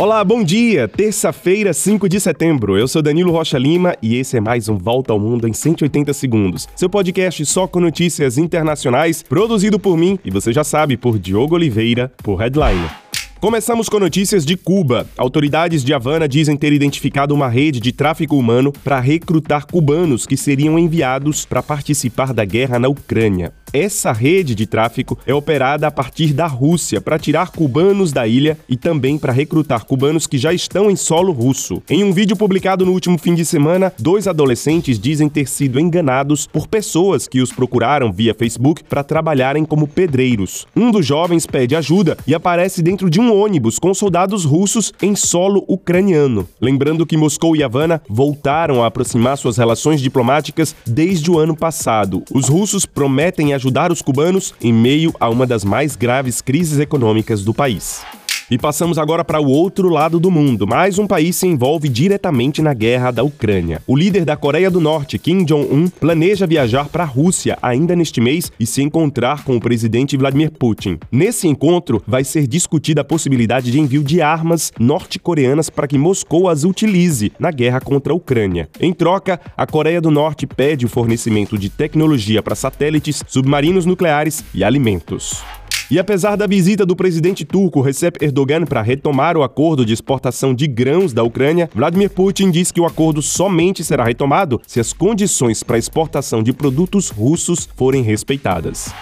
Olá, bom dia! Terça-feira, 5 de setembro. Eu sou Danilo Rocha Lima e esse é mais um Volta ao Mundo em 180 segundos. Seu podcast só com notícias internacionais, produzido por mim e você já sabe, por Diogo Oliveira, por Headline. Começamos com notícias de Cuba. Autoridades de Havana dizem ter identificado uma rede de tráfico humano para recrutar cubanos que seriam enviados para participar da guerra na Ucrânia. Essa rede de tráfico é operada a partir da Rússia para tirar cubanos da ilha e também para recrutar cubanos que já estão em solo russo. Em um vídeo publicado no último fim de semana, dois adolescentes dizem ter sido enganados por pessoas que os procuraram via Facebook para trabalharem como pedreiros. Um dos jovens pede ajuda e aparece dentro de um ônibus com soldados russos em solo ucraniano. Lembrando que Moscou e Havana voltaram a aproximar suas relações diplomáticas desde o ano passado. Os russos prometem ajudar os cubanos em meio a uma das mais graves crises econômicas do país. E passamos agora para o outro lado do mundo. Mais um país se envolve diretamente na guerra da Ucrânia. O líder da Coreia do Norte, Kim Jong-un, planeja viajar para a Rússia ainda neste mês e se encontrar com o presidente Vladimir Putin. Nesse encontro, vai ser discutida a possibilidade de envio de armas norte-coreanas para que Moscou as utilize na guerra contra a Ucrânia. Em troca, a Coreia do Norte pede o fornecimento de tecnologia para satélites, submarinos nucleares e alimentos. E apesar da visita do presidente turco Recep Erdogan para retomar o acordo de exportação de grãos da Ucrânia, Vladimir Putin diz que o acordo somente será retomado se as condições para exportação de produtos russos forem respeitadas.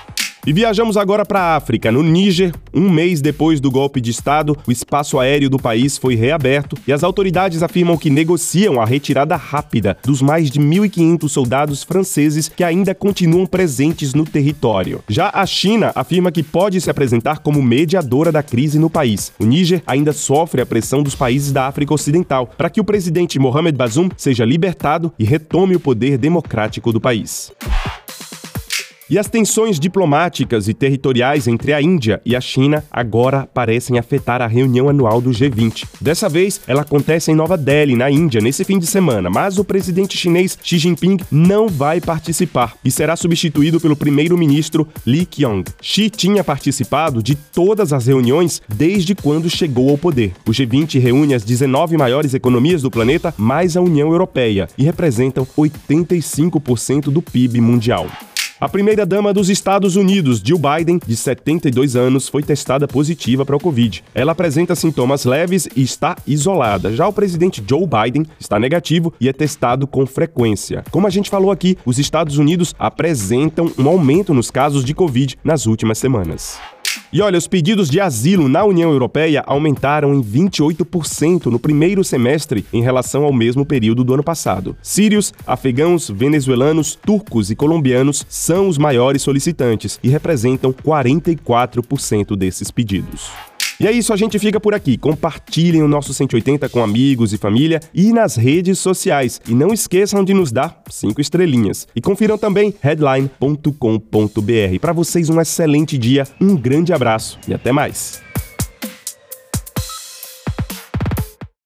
E viajamos agora para a África. No Níger, um mês depois do golpe de Estado, o espaço aéreo do país foi reaberto e as autoridades afirmam que negociam a retirada rápida dos mais de 1.500 soldados franceses que ainda continuam presentes no território. Já a China afirma que pode se apresentar como mediadora da crise no país. O Níger ainda sofre a pressão dos países da África Ocidental para que o presidente Mohamed Bazoum seja libertado e retome o poder democrático do país. E as tensões diplomáticas e territoriais entre a Índia e a China agora parecem afetar a reunião anual do G20. Dessa vez, ela acontece em Nova Delhi, na Índia, nesse fim de semana, mas o presidente chinês Xi Jinping não vai participar e será substituído pelo primeiro-ministro Li Qiang. Xi tinha participado de todas as reuniões desde quando chegou ao poder. O G20 reúne as 19 maiores economias do planeta mais a União Europeia e representam 85% do PIB mundial. A primeira-dama dos Estados Unidos, Jill Biden, de 72 anos, foi testada positiva para o Covid. Ela apresenta sintomas leves e está isolada. Já o presidente Joe Biden está negativo e é testado com frequência. Como a gente falou aqui, os Estados Unidos apresentam um aumento nos casos de Covid nas últimas semanas. E olha, os pedidos de asilo na União Europeia aumentaram em 28% no primeiro semestre em relação ao mesmo período do ano passado. Sírios, afegãos, venezuelanos, turcos e colombianos são os maiores solicitantes e representam 44% desses pedidos. E é isso, a gente fica por aqui. Compartilhem o nosso 180 com amigos e família e nas redes sociais. E não esqueçam de nos dar cinco estrelinhas. E confiram também headline.com.br. Para vocês, um excelente dia, um grande abraço e até mais.